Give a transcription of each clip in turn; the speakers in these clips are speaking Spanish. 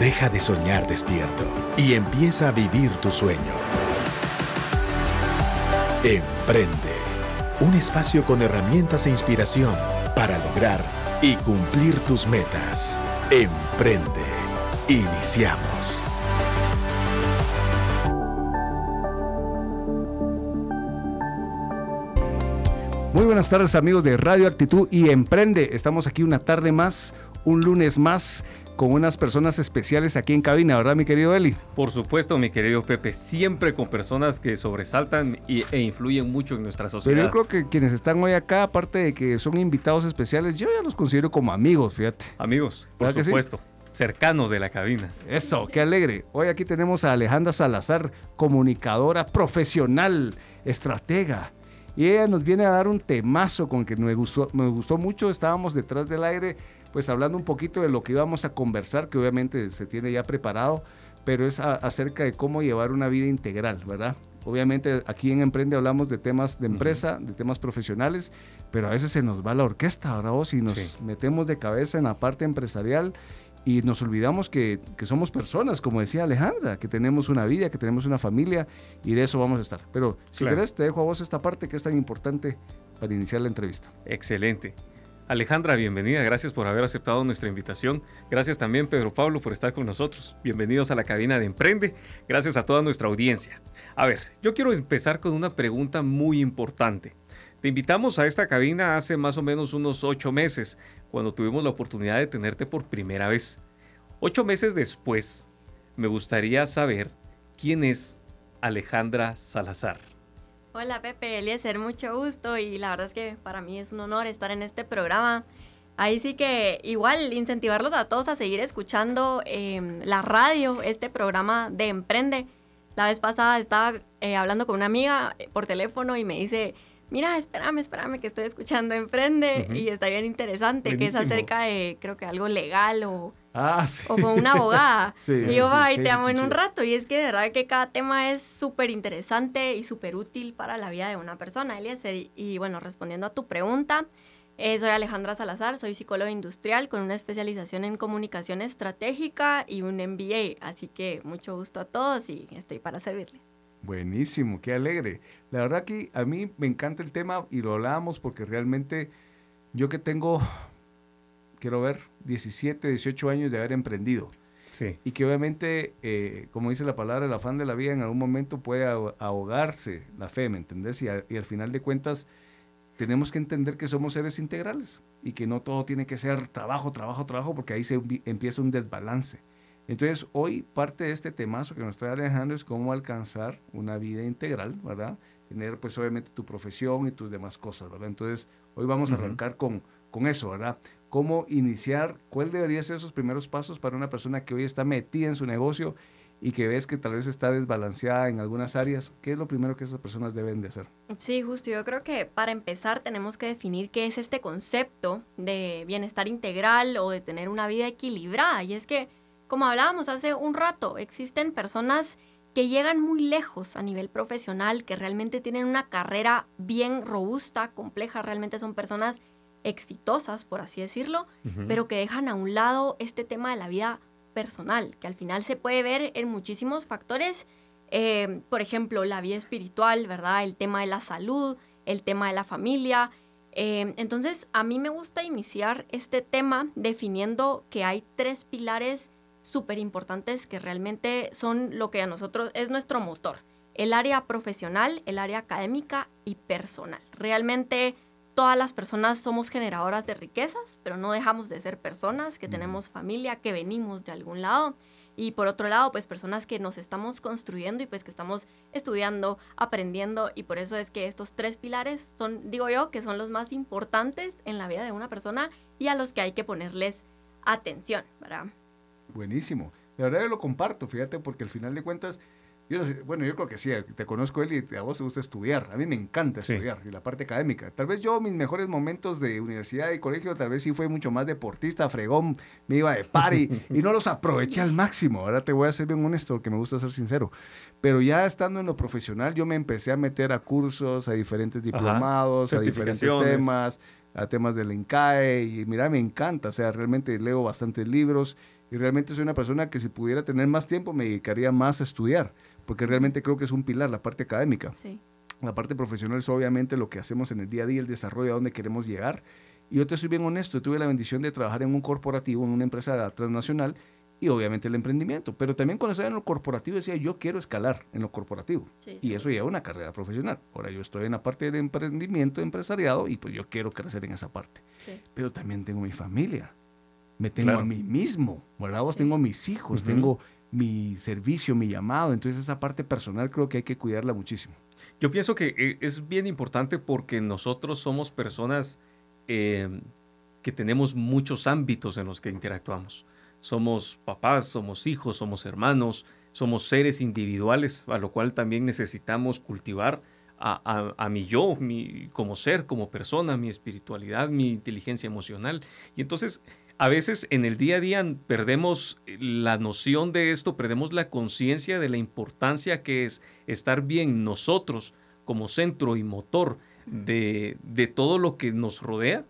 Deja de soñar despierto y empieza a vivir tu sueño. Emprende. Un espacio con herramientas e inspiración para lograr y cumplir tus metas. Emprende. Iniciamos. Muy buenas tardes amigos de Radio Actitud y Emprende. Estamos aquí una tarde más, un lunes más con unas personas especiales aquí en cabina, ¿verdad, mi querido Eli? Por supuesto, mi querido Pepe, siempre con personas que sobresaltan e influyen mucho en nuestra sociedad. Pero yo creo que quienes están hoy acá, aparte de que son invitados especiales, yo ya los considero como amigos, fíjate. Amigos, por supuesto. Cercanos de la cabina. Eso, qué alegre. Hoy aquí tenemos a Alejandra Salazar, comunicadora profesional, estratega, y ella nos viene a dar un temazo con que me gustó, me gustó mucho. Estábamos detrás del aire pues hablando un poquito de lo que íbamos a conversar, que obviamente se tiene ya preparado, pero es acerca de cómo llevar una vida integral, ¿verdad? Obviamente aquí en Emprende hablamos de temas de empresa, de temas profesionales, pero a veces se nos va la orquesta, ¿verdad? O si nos metemos de cabeza en la parte empresarial y nos olvidamos que, que, somos personas, como decía Alejandra, que tenemos una vida, que tenemos una familia y de eso vamos a estar. Pero si querés, te dejo a vos esta parte que es tan importante para iniciar la entrevista. Excelente. Alejandra, bienvenida, gracias por haber aceptado nuestra invitación. Gracias también Pedro Pablo por estar con nosotros. Bienvenidos a la cabina de Emprende. Gracias a toda nuestra audiencia. A ver, yo quiero empezar con una pregunta muy importante. Te invitamos a esta cabina hace más o menos unos ocho meses, cuando tuvimos la oportunidad de tenerte por primera vez. Ocho meses después, me gustaría saber quién es Alejandra Salazar. Hola Pepe, Eliezer, mucho gusto y la verdad es que para mí es un honor estar en este programa. Ahí sí que igual incentivarlos a todos a seguir escuchando em, la radio, este programa de Emprende. La vez pasada estaba eh, hablando con una amiga eh, por teléfono y me dice, mira, espérame, espérame que estoy escuchando Emprende y está bien interesante, que es acerca de creo que algo legal o Ah, o con una abogada. y yo, ay, te amo en un rato. Y es que de verdad que cada tema es súper interesante y súper útil para la vida de una persona, Eliezer. Y, bueno, respondiendo a tu pregunta, eh, soy Alejandra Salazar, soy psicóloga industrial con una especialización en comunicación estratégica y un MBA. Así que mucho gusto a todos y estoy para servirles. Buenísimo, qué alegre. La verdad que a mí me encanta el tema y lo hablábamos porque realmente yo que tengo quiero ver, 17, 18 años de haber emprendido. Sí. Y que obviamente, eh, como dice la palabra, el afán de la vida en algún momento puede ahogarse la fe, ¿me entendés? Y, y, al final de cuentas tenemos que entender que somos seres integrales y que no todo tiene que ser trabajo, trabajo, trabajo, porque ahí se empieza un desbalance. Entonces, hoy parte de este temazo que nos trae Alejandro es cómo alcanzar una vida integral, ¿verdad? Tener pues obviamente tu profesión y tus demás cosas, ¿verdad? Entonces, hoy vamos a arrancar con, con eso, ¿verdad? cómo iniciar, cuál debería ser esos primeros pasos para una persona que hoy está metida en su negocio y que ves que tal vez está desbalanceada en algunas áreas, ¿qué es lo primero que esas personas deben de hacer? Sí, justo, yo creo que para empezar tenemos que definir qué es este concepto de bienestar integral o de tener una vida equilibrada. Y es que, como hablábamos hace un rato, existen personas que llegan muy lejos a nivel profesional, que realmente tienen una carrera bien robusta, compleja, realmente son personas exitosas, por así decirlo, pero que dejan a un lado este tema de la vida personal, que al final se puede ver en muchísimos factores, eh, por ejemplo, la vida espiritual, ¿verdad? El tema de la salud, el tema de la familia. Eh, entonces, a mí me gusta iniciar este tema definiendo que hay tres pilares súper importantes que realmente son lo que a nosotros es nuestro motor. El área profesional, el área académica y personal. Realmente todas las personas somos generadoras de riquezas, pero no dejamos de ser personas que tenemos familia, que venimos de algún lado. Y por otro lado, pues personas que nos estamos construyendo y pues que estamos estudiando, aprendiendo. Y por eso es que estos tres pilares son, digo yo, que son los más importantes en la vida de una persona y a los que hay que ponerles atención, ¿verdad? Buenísimo. De verdad yo lo comparto, fíjate, porque al final de cuentas yo bueno, yo creo que sí, te conozco él y a vos te gusta estudiar. A mí me encanta estudiar y la parte académica. Tal vez yo mis mejores momentos de universidad y colegio tal vez sí fue mucho más deportista, fregón, me iba de party y no los aproveché al máximo. Ahora te voy a ser bien honesto porque me gusta ser sincero. Pero ya estando en lo profesional yo me empecé a meter a cursos, a diferentes diplomados, a diferentes temas a temas del ENCAE y mira, me encanta, o sea, realmente leo bastantes libros y realmente soy una persona que si pudiera tener más tiempo me dedicaría más a estudiar, porque realmente creo que es un pilar la parte académica. Sí. La parte profesional es obviamente lo que hacemos en el día a día, el desarrollo a donde queremos llegar. Y yo te soy bien honesto, tuve la bendición de trabajar en un corporativo, en una empresa transnacional y obviamente el emprendimiento. Pero también cuando estaba en lo corporativo decía, yo quiero escalar en lo corporativo. Sí, y eso lleva una carrera profesional. Ahora yo estoy en la parte de emprendimiento, empresariado, y pues yo quiero crecer en esa parte. Sí. Pero también tengo mi familia. Me tengo Claro. a mí mismo, ¿verdad? Vos Sí. tengo mis hijos, tengo mi servicio, mi llamado. Entonces esa parte personal creo que hay que cuidarla muchísimo. Yo pienso que eh, es bien importante porque nosotros somos personas eh, que tenemos muchos ámbitos en los que interactuamos. Somos papás, somos hijos, somos hermanos, somos seres individuales, a lo cual también necesitamos cultivar a, a- a mi yo, mi, como ser, como persona, mi espiritualidad, mi inteligencia emocional. Y entonces, a veces en el día a día perdemos la noción de esto, perdemos la conciencia de la importancia que es estar bien nosotros como centro y motor de, de todo lo que nos rodea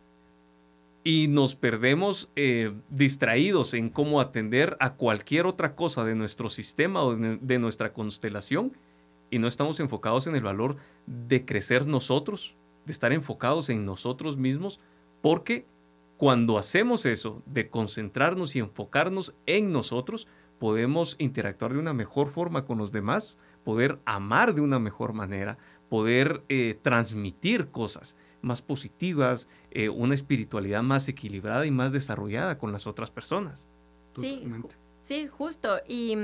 y nos perdemos eh, distraídos en cómo atender a cualquier otra cosa de nuestro sistema o de, de nuestra constelación y no estamos enfocados en el valor de crecer nosotros, de estar enfocados en nosotros mismos, porque cuando hacemos eso, de concentrarnos y enfocarnos en nosotros, podemos interactuar de una mejor forma con los demás, poder amar de una mejor manera, poder eh, transmitir cosas más positivas, eh, una espiritualidad más equilibrada y más desarrollada con las otras personas. Sí, ju- sí, justo. Y,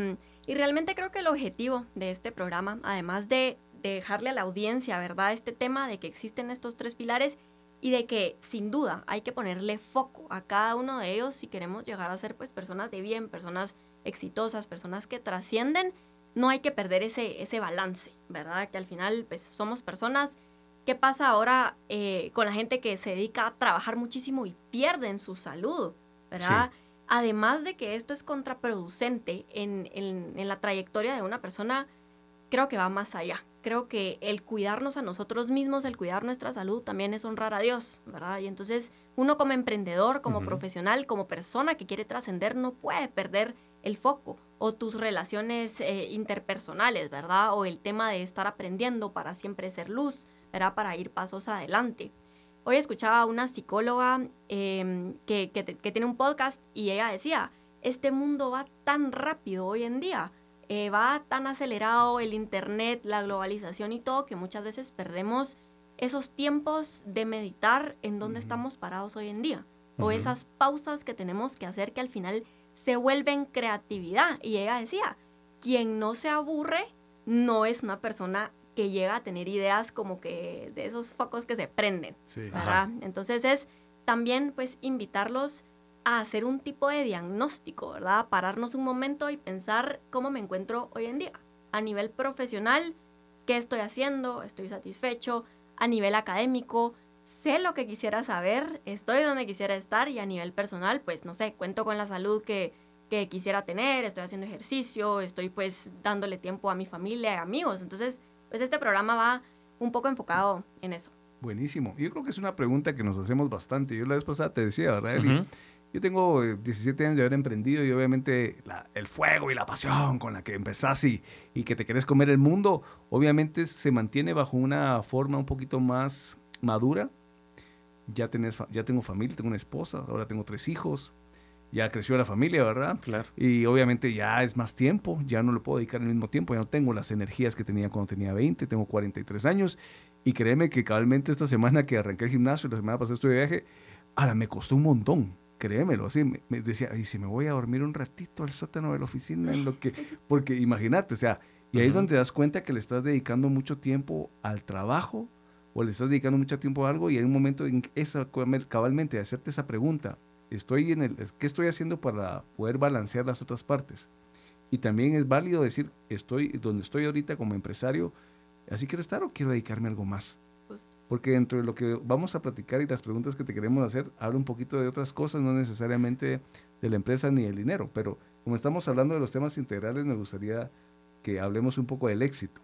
y realmente creo que el objetivo de este programa, además de, de dejarle a la audiencia, ¿verdad? Este tema de que existen estos tres pilares y de que sin duda hay que ponerle foco a cada uno de ellos si queremos llegar a ser pues personas de bien, personas exitosas, personas que trascienden, no hay que perder ese, ese balance, ¿verdad? Que al final pues somos personas. ¿Qué pasa ahora eh, con la gente que se dedica a trabajar muchísimo y pierden su salud, ¿verdad? Además de que esto es contraproducente en, en- en la trayectoria de una persona, creo que va más allá. Creo que el cuidarnos a nosotros mismos, el cuidar nuestra salud, también es honrar a Dios, ¿verdad? Y entonces uno como emprendedor, como profesional, como persona que quiere trascender, no puede perder el foco o tus relaciones eh, interpersonales, ¿verdad? O el tema de estar aprendiendo para siempre ser luz, ¿verdad? Para ir pasos adelante. Hoy escuchaba a una psicóloga eh, que, que te- que tiene un podcast y ella decía, este mundo va tan rápido hoy en día, eh, va tan acelerado el internet, la globalización y todo, que muchas veces perdemos esos tiempos de meditar en dónde estamos parados hoy en día. O esas pausas que tenemos que hacer que al final se vuelven creatividad. Y ella decía, quien no se aburre no es una persona que llega a tener ideas como que de esos focos que se prenden. Entonces es también pues invitarlos a hacer un tipo de diagnóstico, ¿verdad? Pararnos un momento y pensar cómo me encuentro hoy en día. A nivel profesional, ¿qué estoy haciendo? ¿Estoy satisfecho? A nivel académico, sé lo que quisiera saber, estoy donde quisiera estar y a nivel personal, pues no sé, cuento con la salud que, que quisiera tener, estoy haciendo ejercicio, estoy pues dándole tiempo a mi familia y amigos. Entonces, pues este programa va un poco enfocado en eso. Buenísimo. Yo creo que es una pregunta que nos hacemos bastante. Yo la vez pasada te decía, ¿verdad, Eli? Yo tengo eh, 17 años de haber emprendido y obviamente la- el fuego y la pasión con la que empezás y, y que te querés comer el mundo, obviamente se mantiene bajo una forma un poquito más madura. Ya, tenés, ya tengo familia, tengo una esposa, ahora tengo tres hijos, ya creció la familia, ¿verdad? Claro. Y obviamente ya es más tiempo, ya no lo puedo dedicar al mismo tiempo, ya no tengo las energías que tenía cuando tenía 20, tengo 43 años. Y créeme que cabalmente esta semana que arranqué el gimnasio, la semana pasada estuve de viaje, ahora me costó un montón, créemelo, así me, me decía, y si me voy a dormir un ratito al sótano de la oficina, en lo que, porque imagínate, o sea, y ahí es donde te das cuenta que le estás dedicando mucho tiempo al trabajo o le estás dedicando mucho tiempo a algo y hay un momento en que esa, cabalmente de hacerte esa pregunta, estoy en el, ¿qué estoy haciendo para poder balancear las otras partes? Y también es válido decir, estoy donde estoy ahorita como empresario, así quiero estar o quiero dedicarme a algo más. Porque dentro de lo que vamos a platicar y las preguntas que te queremos hacer, habla un poquito de otras cosas, no necesariamente de la empresa ni del dinero, pero como estamos hablando de los temas integrales, me gustaría que hablemos un poco del éxito.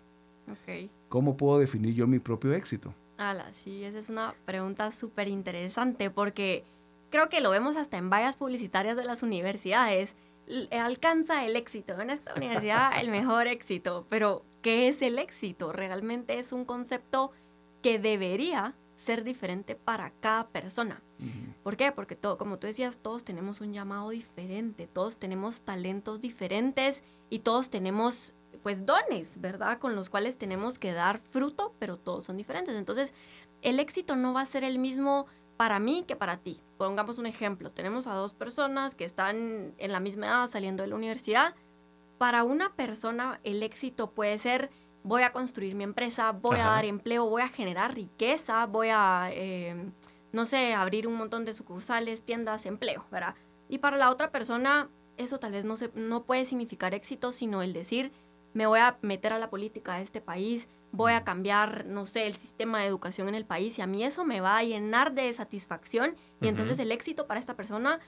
Ok. ¿Cómo puedo definir yo mi propio éxito? Ala, sí, esa es una pregunta súper interesante porque creo que lo vemos hasta en vallas publicitarias de las universidades. alcanza el éxito. En esta universidad el mejor éxito. Pero, ¿qué es el éxito? Realmente es un concepto que debería ser diferente para cada persona. ¿Por qué? Porque todo, como tú decías, todos tenemos un llamado diferente, todos tenemos talentos diferentes y todos tenemos pues dones, ¿verdad? Con los cuales tenemos que dar fruto, pero todos son diferentes. Entonces, el éxito no va a ser el mismo para mí que para ti. Pongamos un ejemplo. Tenemos a dos personas que están en la misma edad saliendo de la universidad. Para una persona el éxito puede ser voy a construir mi empresa, voy a dar empleo, voy a generar riqueza, voy a, eh, no sé, abrir un montón de sucursales, tiendas, empleo, ¿verdad? Y para la otra persona eso tal vez no, se, no puede significar éxito, sino el decir, me voy a meter a la política de este país, voy a cambiar, no sé, el sistema de educación en el país y a mí eso me va a llenar de satisfacción y entonces el éxito para esta persona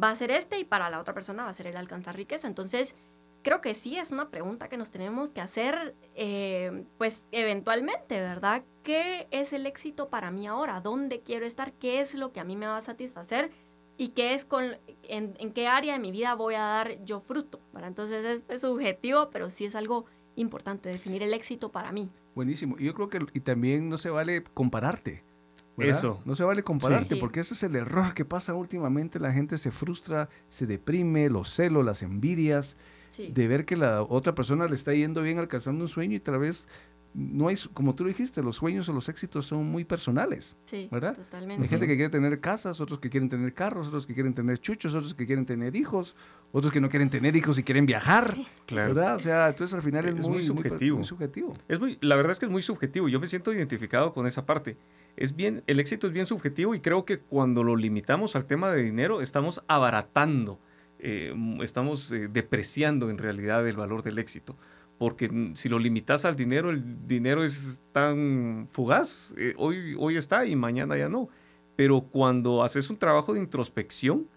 va a ser este y para la otra persona va a ser el alcanzar riqueza. Entonces, creo que sí es una pregunta que nos tenemos que hacer, eh, pues eventualmente, ¿verdad? ¿Qué es el éxito para mí ahora? ¿Dónde quiero estar? ¿Qué es lo que a mí me va a satisfacer? y qué es con, en, qué área de mi vida voy a dar yo fruto. Entonces es, subjetivo, pero sí es algo importante definir el éxito para mí. Buenísimo. Y yo creo que y también no se vale compararte. Eso. No se vale compararte, porque ese es el error que pasa últimamente. La gente se frustra, se deprime, los celos, las envidias, de ver que la otra persona le está yendo bien alcanzando un sueño y tal vez no hay, como tú dijiste, los sueños o los éxitos son muy personales. Sí, ¿verdad? Totalmente. Hay gente que quiere tener casas, otros que quieren tener carros, otros que quieren tener chuchos, otros que quieren tener hijos, otros que no quieren tener hijos y quieren viajar. Claro. ¿Verdad? O sea, entonces al final es, muy, subjetivo. Muy, subjetivo. Es muy, la verdad es que es muy subjetivo. Yo me siento identificado con esa parte. Es bien, el éxito es bien subjetivo y creo que cuando lo limitamos al tema de dinero, estamos abaratando, eh, estamos eh, depreciando en realidad el valor del éxito porque si lo limitas al dinero, el dinero es tan fugaz, eh, hoy, hoy está y mañana ya no. Pero cuando haces un trabajo de introspección,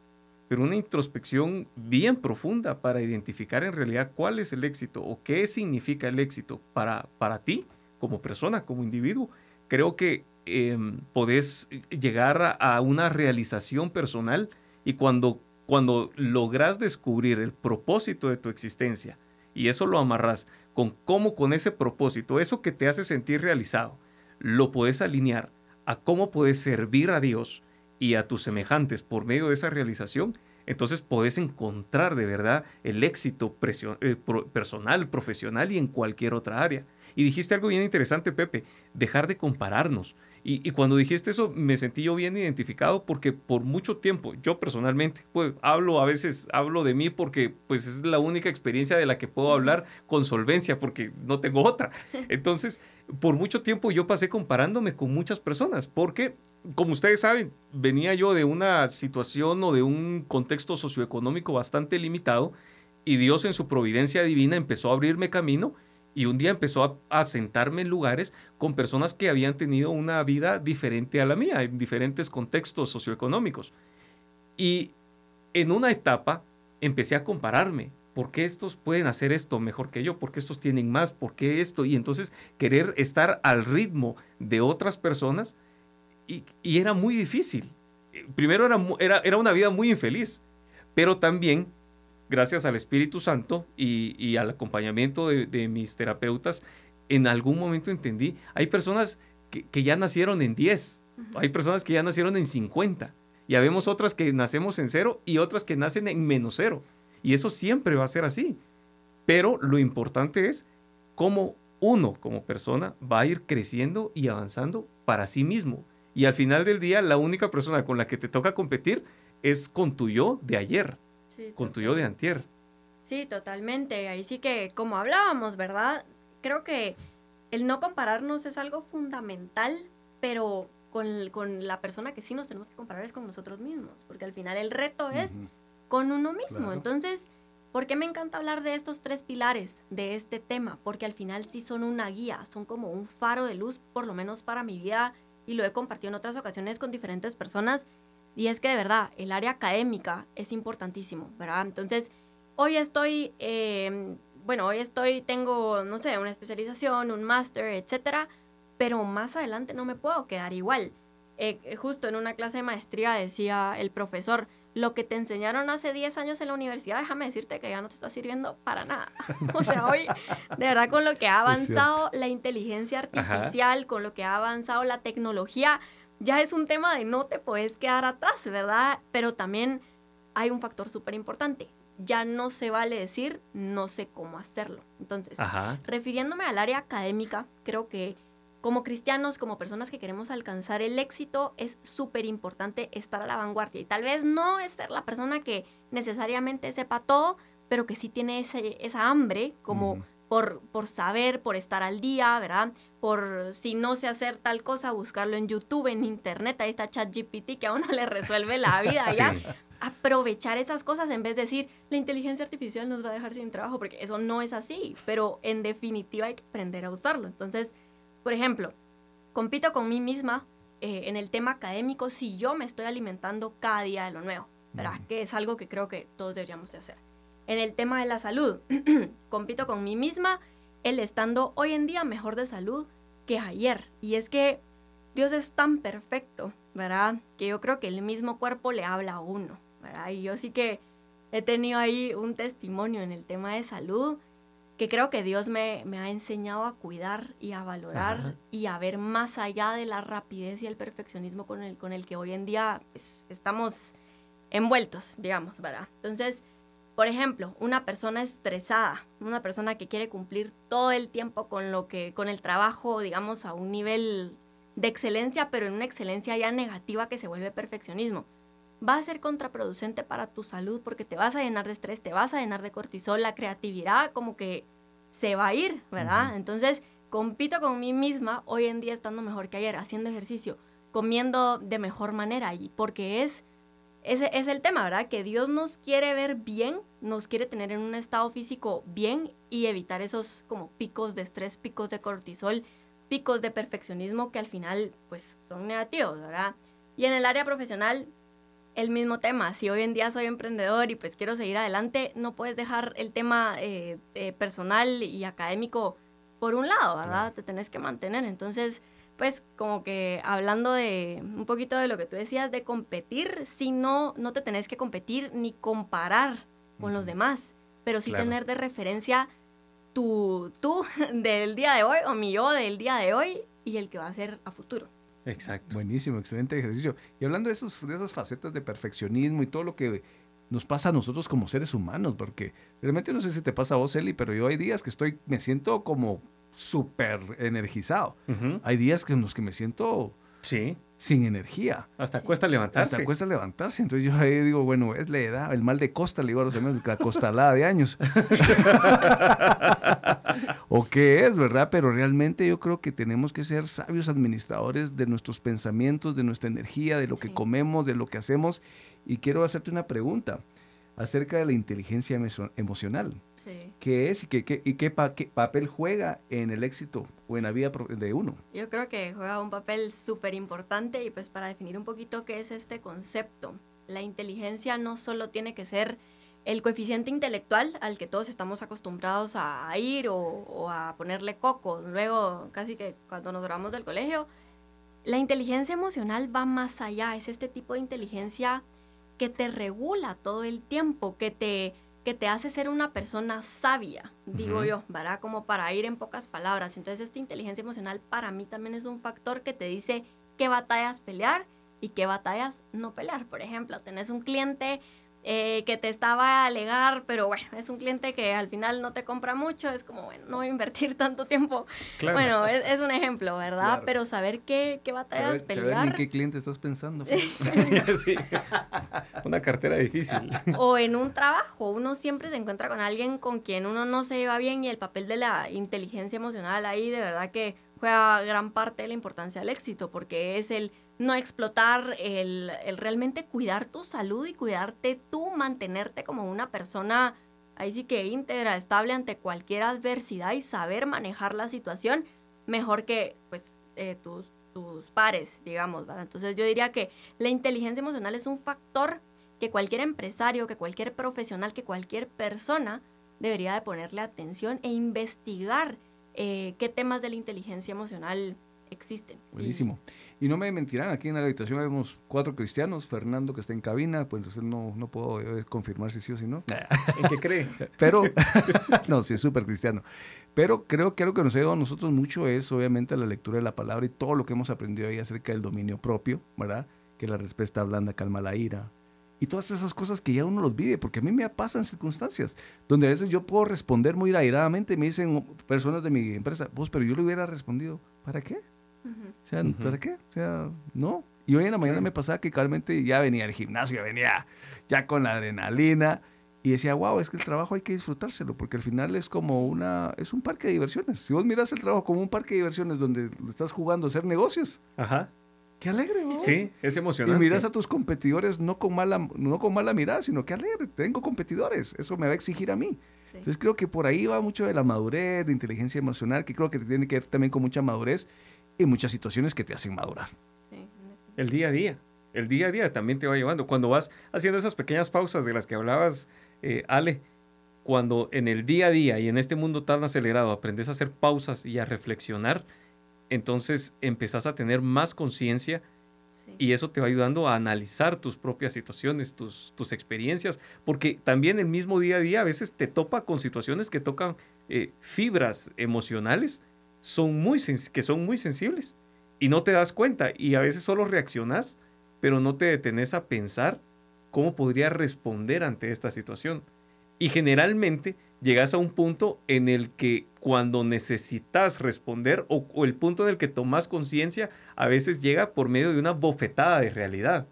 pero una introspección bien profunda para identificar en realidad cuál es el éxito o qué significa el éxito para, para ti como persona, como individuo, creo que em, podés llegar a, una realización personal y cuando, cuando logras descubrir el propósito de tu existencia, y eso lo amarras con cómo con ese propósito, eso que te hace sentir realizado, lo puedes alinear a cómo puedes servir a Dios y a tus semejantes por medio de esa realización, entonces puedes encontrar de verdad el éxito eh, personal, profesional y en cualquier otra área. Y dijiste algo bien interesante, Pepe, dejar de compararnos. Y, cuando dijiste eso me sentí yo bien identificado porque por mucho tiempo, yo personalmente, pues hablo a veces, hablo de mí porque pues es la única experiencia de la que puedo hablar con solvencia porque no tengo otra. Entonces, por mucho tiempo yo pasé comparándome con muchas personas porque, como ustedes saben, venía yo de una situación o de un contexto socioeconómico bastante limitado y Dios en su providencia divina empezó a abrirme camino y un día empezó a, sentarme en lugares con personas que habían tenido una vida diferente a la mía, en diferentes contextos socioeconómicos. Y en una etapa empecé a compararme. ¿Por qué estos pueden hacer esto mejor que yo? ¿Por qué estos tienen más? ¿Por qué esto? Y entonces querer estar al ritmo de otras personas y, era muy difícil. Primero era, era, era una vida muy infeliz, pero también gracias al Espíritu Santo y, al acompañamiento de, mis terapeutas, en algún momento entendí, hay personas que, ya nacieron en 10, hay personas que ya nacieron en 50, y habemos otras que nacemos en cero y otras que nacen en menos cero. Y eso siempre va a ser así. Pero lo importante es cómo uno como persona va a ir creciendo y avanzando para sí mismo. Y al final del día, la única persona con la que te toca competir es con tu yo de ayer con tu yo de antier. Sí, totalmente. Ahí sí que, como hablábamos, ¿verdad? Creo que el no compararnos es algo fundamental, pero con, con, la persona que sí nos tenemos que comparar es con nosotros mismos, porque al final el reto es con uno mismo. Entonces, ¿por qué me encanta hablar de estos tres pilares de este tema? Porque al final sí son una guía, son como un faro de luz, por lo menos para mi vida, y lo he compartido en otras ocasiones con diferentes personas y es que de verdad, el área académica es importantísimo, ¿verdad? Entonces, hoy estoy, em, bueno, hoy estoy, tengo, no sé, una especialización, un máster, etcétera, pero más adelante no me puedo quedar igual. Eh, eh, justo en una clase de maestría decía el profesor, lo que te enseñaron hace 10 años en la universidad, déjame decirte que ya no te está sirviendo para nada. o sea, hoy, de verdad, con lo que ha avanzado la inteligencia artificial, con lo que ha avanzado la tecnología, ya es un tema de no te puedes quedar atrás, ¿verdad? Pero también hay un factor súper importante. Ya no se vale decir no sé cómo hacerlo. Entonces, refiriéndome al área académica, creo que como cristianos, como personas que queremos alcanzar el éxito, es súper importante estar a la vanguardia. Y tal vez no es ser la persona que necesariamente sepa todo, pero que sí tiene ese, esa hambre como por, por saber, por estar al día, ¿verdad? Por si no sé hacer tal cosa, buscarlo en YouTube, en Internet. Ahí está ChatGPT que a uno le resuelve la vida, ¿ya? Aprovechar esas cosas en vez de decir, la inteligencia artificial nos va a dejar sin trabajo, porque eso no es así, pero en definitiva hay que aprender a usarlo. Entonces, por ejemplo, compito con mí misma eh, en el tema académico si yo me estoy alimentando cada día de lo nuevo, ¿verdad? Que es algo que creo que todos deberíamos de hacer. En el tema de la salud, compito con mí misma el estando hoy en día mejor de salud que ayer. Y es que Dios es tan perfecto, ¿verdad? Que yo creo que el mismo cuerpo le habla a uno, ¿verdad? Y yo sí que he tenido ahí un testimonio en el tema de salud que creo que Dios me, ha enseñado a cuidar y a valorar y a ver más allá de la rapidez y el perfeccionismo con el, con el que hoy en día pues, estamos envueltos, digamos, ¿verdad? Entonces, por ejemplo, una persona estresada, una persona que quiere cumplir todo el tiempo con lo que, con el trabajo, digamos, a un nivel de excelencia, pero en una excelencia ya negativa que se vuelve perfeccionismo va a ser contraproducente para tu salud porque te vas a llenar de estrés, te vas a llenar de cortisol, la creatividad como que se va a ir, ¿verdad? Entonces, compito con mí misma hoy en día estando mejor que ayer, haciendo ejercicio, comiendo de mejor manera y porque es ese es el tema, ¿verdad? Que Dios nos quiere ver bien, nos quiere tener en un estado físico bien y evitar esos como picos de estrés, picos de cortisol, picos de perfeccionismo que al final pues son negativos, ¿verdad? Y en el área profesional el mismo tema. Si hoy en día soy emprendedor y pues quiero seguir adelante, no puedes dejar el tema eh, eh, personal y académico por un lado, ¿verdad? Te tenés que mantener. Entonces, pues como que hablando de un poquito de lo que tú decías de competir, si no, no te tenés que competir ni comparar con los demás, pero sí tener de referencia tu tú del día de hoy o mi yo del día de hoy y el que va a ser a futuro. Exacto. Buenísimo, excelente ejercicio. Y hablando de, esos, de esas facetas de perfeccionismo y todo lo que nos pasa a nosotros como seres humanos, porque realmente no sé si te pasa a vos, Eli, pero yo hay días que estoy, me siento como súper energizado. Hay días que en los que me siento sí. Sin energía. Hasta cuesta levantarse. Hasta cuesta levantarse. Entonces yo ahí digo, bueno, es la edad, el mal de costa, le digo a los amigos, la costalada de años. o qué es, ¿verdad? Pero realmente yo creo que tenemos que ser sabios administradores de nuestros pensamientos, de nuestra energía, de lo que comemos, de lo que hacemos. Y quiero hacerte una pregunta acerca de la inteligencia emocional. ¿Qué es y qué, y qué, papel juega en el éxito o en la vida de uno? Yo creo que juega un papel súper importante y pues para definir un poquito qué es este concepto. La inteligencia no solo tiene que ser el coeficiente intelectual al que todos estamos acostumbrados a ir o, a ponerle coco, luego casi que cuando nos grabamos del colegio. La inteligencia emocional va más allá, es este tipo de inteligencia que te regula todo el tiempo, que te que te hace ser una persona sabia, digo yo, ¿verdad? Como para ir en pocas palabras. Entonces, esta inteligencia emocional para mí también es un factor que te dice qué batallas pelear y qué batallas no pelear. Por ejemplo, tenés un cliente eh, que te estaba a alegar, pero bueno, es un cliente que al final no te compra mucho, es como, bueno, no voy a invertir tanto tiempo. Bueno, es, un ejemplo, ¿verdad? Pero saber qué, qué batallas pelear. Saber en qué cliente estás pensando. sí. Una cartera difícil. O en un trabajo, uno siempre se encuentra con alguien con quien uno no se lleva bien y el papel de la inteligencia emocional ahí de verdad que juega gran parte de la importancia del éxito, porque es el no explotar, el, realmente cuidar tu salud y cuidarte tú, mantenerte como una persona ahí sí que íntegra, estable ante cualquier adversidad y saber manejar la situación mejor que pues eh, tus, tus pares, digamos, ¿verdad? Entonces yo diría que la inteligencia emocional es un factor que cualquier empresario, que cualquier profesional, que cualquier persona debería de ponerle atención e investigar eh, qué temas de la inteligencia emocional existen. Buenísimo. Y, no me mentirán, aquí en la habitación vemos cuatro cristianos, Fernando que está en cabina, pues no, no puedo eh, confirmar si sí o si no. ¿En qué cree? Pero, no, sí es súper cristiano. Pero creo que algo que nos ha ayudado a nosotros mucho es obviamente la lectura de la palabra y todo lo que hemos aprendido ahí acerca del dominio propio, ¿verdad? Que la respuesta blanda calma la ira, y todas esas cosas que ya uno los vive, porque a mí me pasan circunstancias donde a veces yo puedo responder muy airadamente, me dicen personas de mi empresa, vos, pero yo le hubiera respondido, ¿para qué? O sea, ¿para qué? O sea, no. Y hoy en la mañana me pasaba que claramente ya venía al gimnasio, ya venía ya con la adrenalina y decía, wow, es que el trabajo hay que disfrutárselo, porque al final es como una, es un parque de diversiones. Si vos miras el trabajo como un parque de diversiones donde estás jugando a hacer negocios, Ajá. Qué alegre, vos. Sí, es emocionante. Y miras a tus competidores no con mala, no con mala mirada, sino que alegre, tengo competidores. Eso me va a exigir a mí. Entonces creo que por ahí va mucho de la madurez, de inteligencia emocional, que creo que tiene que ver también con mucha madurez y muchas situaciones que te hacen madurar. Sí. El día a día. El día a día también te va llevando. Cuando vas haciendo esas pequeñas pausas de las que hablabas, eh, Ale, cuando en el día a día y en este mundo tan acelerado aprendes a hacer pausas y a reflexionar, entonces empezás a tener más conciencia y eso te va ayudando a analizar tus propias situaciones, tus, tus experiencias, porque también el mismo día a día a veces te topa con situaciones que tocan eh, fibras emocionales son muy que son muy sensibles y no te das cuenta y a veces solo reaccionas, pero no te detenes a pensar cómo podría responder ante esta situación. Y generalmente llegas a un punto en el que cuando necesitas responder o, el punto en el que tomas conciencia a veces llega por medio de una bofetada de realidad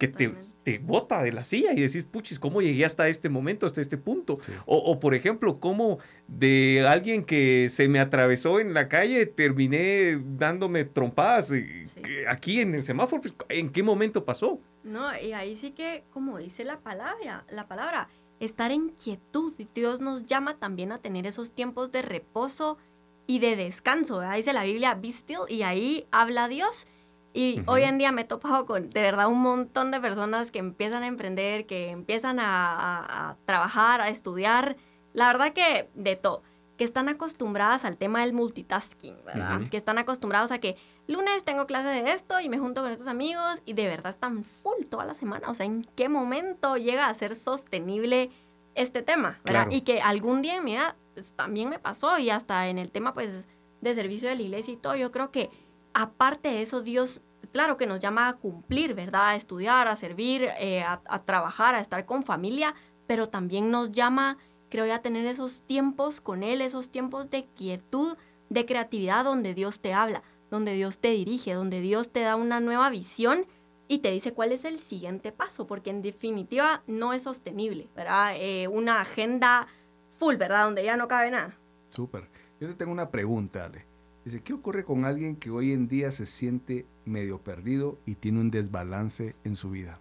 que te, te, bota de la silla y decís, puchis, ¿cómo llegué hasta este momento, hasta este punto? O, por ejemplo, ¿cómo de alguien que se me atravesó en la calle terminé dándome trompadas eh, aquí en el semáforo? Pues, ¿En qué momento pasó? No, y ahí sí que, como dice la palabra, la palabra, estar en quietud. Dios nos llama también a tener esos tiempos de reposo y de descanso. Ahí Dice la Biblia, be still, y ahí habla Dios. Y hoy en día me he topado con de verdad un montón de personas que empiezan a emprender, que empiezan a trabajar, a estudiar. La verdad que de todo que están acostumbradas al tema del multitasking, ¿verdad? Que están acostumbrados a que lunes tengo clase de esto y me junto con estos amigos y de verdad están full toda la semana. O sea, ¿en qué momento llega a ser sostenible este tema, ¿verdad? Y que algún día, mira, pues, también me pasó y hasta en el tema, pues, de servicio de la iglesia y todo, yo creo que aparte de eso, Dios, claro que nos llama a cumplir, ¿verdad? A estudiar, a servir, eh, a, a trabajar, a estar con familia, pero también nos llama creo ya tener esos tiempos con Él, esos tiempos de quietud, de creatividad donde Dios te habla, donde Dios te dirige, donde Dios te da una nueva visión y te dice cuál es el siguiente paso, porque en definitiva no es sostenible, ¿verdad? Eh, una agenda full, ¿verdad? Donde ya no cabe nada. Súper. Yo te tengo una pregunta, Ale. Dice, ¿qué ocurre con alguien que hoy en día se siente medio perdido y tiene un desbalance en su vida?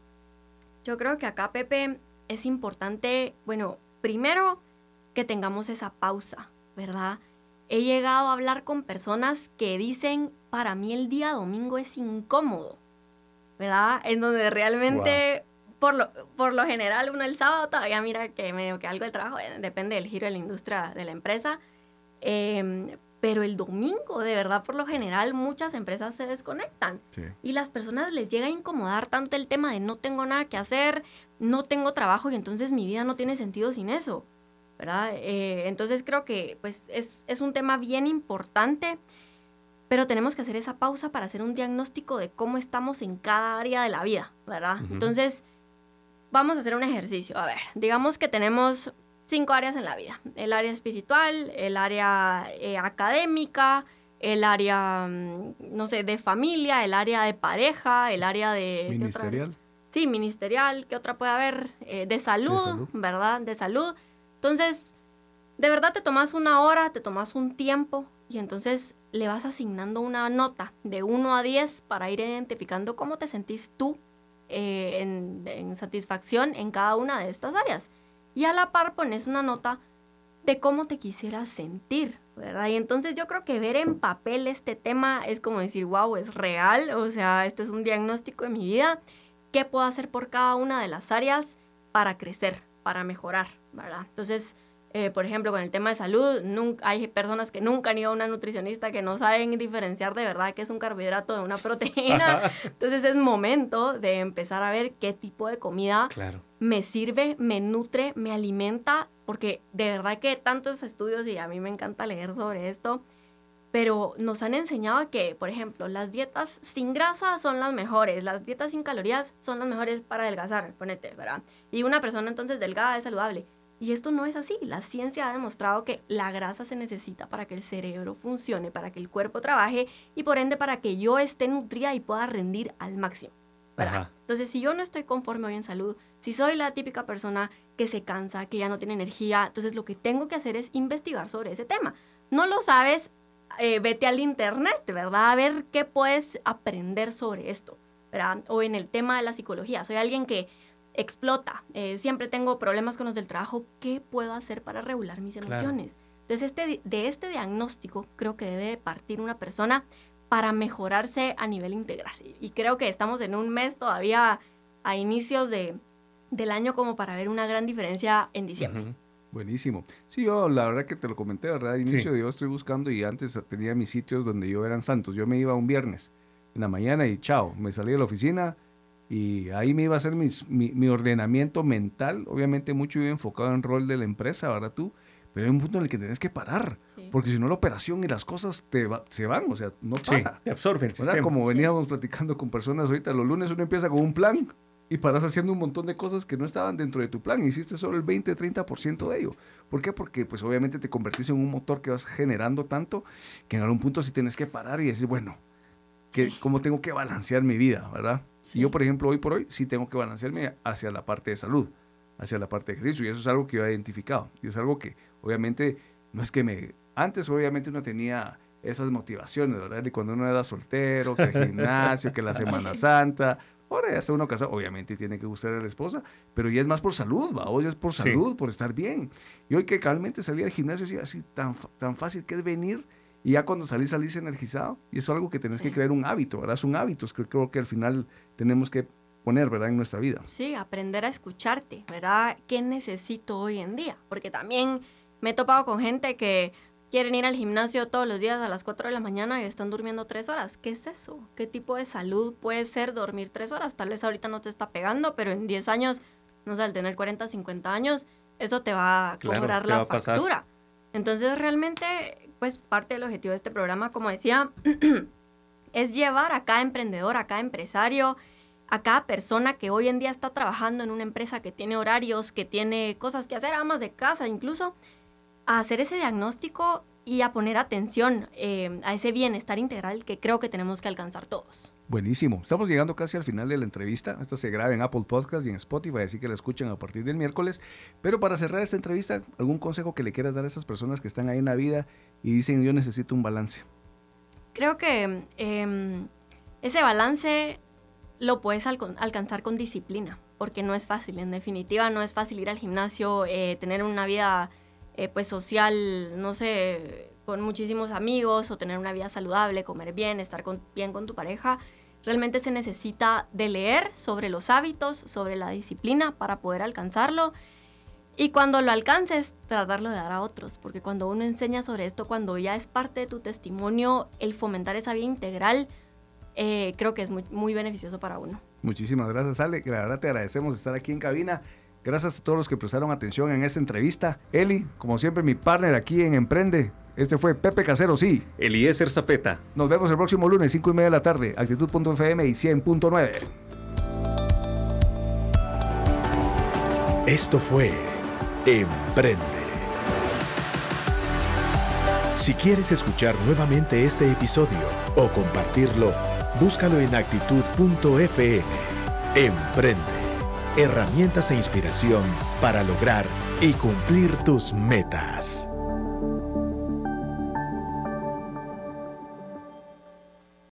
Yo creo que acá, Pepe, es importante, bueno, primero que tengamos esa pausa, ¿verdad? He llegado a hablar con personas que dicen, para mí el día domingo es incómodo, ¿verdad? En donde realmente, por, lo, por lo general, uno el sábado todavía mira que medio que algo del trabajo, eh, depende del giro de la industria de la empresa, em, pero el domingo, de verdad, por lo general, muchas empresas se desconectan. Y las personas les llega a incomodar tanto el tema de no tengo nada que hacer, no tengo trabajo y entonces mi vida no tiene sentido sin eso. ¿verdad? Eh, entonces creo que pues es, es, un tema bien importante, pero tenemos que hacer esa pausa para hacer un diagnóstico de cómo estamos en cada área de la vida, ¿verdad? Entonces, vamos a hacer un ejercicio. A ver, digamos que tenemos cinco áreas en la vida. El área espiritual, el área eh, académica, el área, mm, no sé, de familia, el área de pareja, el área de... Ministerial. Sí, ministerial. ¿Qué otra puede haber? Eh, de, salud, ¿verdad? De salud. Entonces, de verdad te tomas una hora, te tomas un tiempo y entonces le vas asignando una nota de 1 a 10 para ir identificando cómo te sentís tú eh, en, en satisfacción en cada una de estas áreas y a la par pones una nota de cómo te quisieras sentir, ¿verdad? Y entonces yo creo que ver en papel este tema es como decir, wow, es real, o sea, esto es un diagnóstico de mi vida, ¿qué puedo hacer por cada una de las áreas para crecer, para mejorar, ¿verdad? Entonces, Eh, por ejemplo, con el tema de salud, nunca, hay personas que nunca han ido a una nutricionista que no saben diferenciar de verdad que es un carbohidrato de una proteína. Entonces es momento de empezar a ver qué tipo de comida me sirve, me nutre, me alimenta, porque de verdad que tantos estudios y a mí me encanta leer sobre esto, pero nos han enseñado que, por ejemplo, las dietas sin grasa son las mejores, las dietas sin calorías son las mejores para adelgazar, ponete, ¿verdad? Y una persona entonces delgada es saludable. Y esto no es así. La ciencia ha demostrado que la grasa se necesita para que el cerebro funcione, para que el cuerpo trabaje y por ende para que yo esté nutrida y pueda rendir al máximo. Entonces, si yo no estoy conforme hoy en salud, si soy la típica persona que se cansa, que ya no tiene energía, entonces lo que tengo que hacer es investigar sobre ese tema. No lo sabes, eh, vete al internet, ¿verdad? A ver qué puedes aprender sobre esto, ¿verdad? O en el tema de la psicología. Soy alguien que explota, eh, siempre tengo problemas con los del trabajo, ¿qué puedo hacer para regular mis emociones? Entonces, este, de este diagnóstico creo que debe partir una persona para mejorarse a nivel integral. Y creo que estamos en un mes todavía a inicios de, del año como para ver una gran diferencia en diciembre. Buenísimo. Sí, yo la verdad que te lo comenté, ¿verdad? inicio de yo estoy buscando y antes tenía mis sitios donde yo eran santos. Yo me iba un viernes en la mañana y chao, me salí de la oficina, y ahí me iba a hacer mi, ordenamiento mental, obviamente mucho iba enfocado en el rol de la empresa, ¿verdad tú? Pero hay un punto en el que tienes que parar, porque si no la operación y las cosas te se van, o sea, no para. te absorben el Como veníamos platicando con personas ahorita, los lunes uno empieza con un plan y paras haciendo un montón de cosas que no estaban dentro de tu plan, hiciste solo el 20-30% de ello. ¿Por qué? Porque pues obviamente te convertís en un motor que vas generando tanto que en algún punto sí tienes que parar y decir, bueno, que, cómo tengo que balancear mi vida, ¿verdad? yo, por ejemplo, hoy por hoy sí tengo que balancearme hacia la parte de salud, hacia la parte de ejercicio, y eso es algo que yo he identificado. Y es algo que, obviamente, no es que me... Antes, obviamente, uno tenía esas motivaciones, ¿verdad? Y cuando uno era soltero, que el gimnasio, que la Semana Santa. Ahora ya está uno casado, obviamente tiene que gustar a la esposa, pero ya es más por salud, va, hoy es por salud, por estar bien. Y hoy que realmente salía al gimnasio, así, así tan, tan fácil que es venir y ya cuando salís, salís energizado. Y eso es algo que tenés que crear un hábito, ¿verdad? Es un hábito, es que creo que al final tenemos que poner, ¿verdad? En nuestra vida. Sí, aprender a escucharte, ¿verdad? ¿Qué necesito hoy en día? Porque también me he topado con gente que quieren ir al gimnasio todos los días a las 4 de la mañana y están durmiendo 3 horas. ¿Qué es eso? ¿Qué tipo de salud puede ser dormir 3 horas? Tal vez ahorita no te está pegando, pero en 10 años, no sé, al tener 40, 50 años, eso te va a cobrar la factura. Entonces, realmente pues parte del objetivo de este programa, como decía, es llevar a cada emprendedor, a cada empresario, a cada persona que hoy en día está trabajando en una empresa que tiene horarios, que tiene cosas que hacer, amas de casa incluso, a hacer ese diagnóstico y a poner atención eh, a ese bienestar integral que creo que tenemos que alcanzar todos. Buenísimo. Estamos llegando casi al final de la entrevista. Esto se graba en Apple Podcast y en Spotify, así que la escuchen a partir del miércoles. Pero para cerrar esta entrevista, ¿algún consejo que le quieras dar a esas personas que están ahí en la vida y dicen yo necesito un balance? Creo que em, ese balance lo puedes alcanzar con disciplina, porque no es fácil. En definitiva, no es fácil ir al gimnasio, eh, tener una vida eh, pues social, no sé, con muchísimos amigos o tener una vida saludable, comer bien, estar bien con tu pareja. Realmente se necesita de leer sobre los hábitos, sobre la disciplina para poder alcanzarlo. Y cuando lo alcances, tratarlo de dar a otros, porque cuando uno enseña sobre esto, cuando ya es parte de tu testimonio, el fomentar esa vida integral, eh, creo que es muy, muy beneficioso para uno. Muchísimas gracias, Ale. La verdad te agradecemos estar aquí en cabina. Gracias a todos los que prestaron atención en esta entrevista. Eli, como siempre, mi partner aquí en Emprende. Este fue Pepe Casero, sí. Eliezer Zapeta. Nos vemos el próximo lunes, 5 y media de la tarde. Actitud.fm y 100.9. Esto fue Emprende. Si quieres escuchar nuevamente este episodio o compartirlo, búscalo en actitud.fm. Emprende herramientas e inspiración para lograr y cumplir tus metas.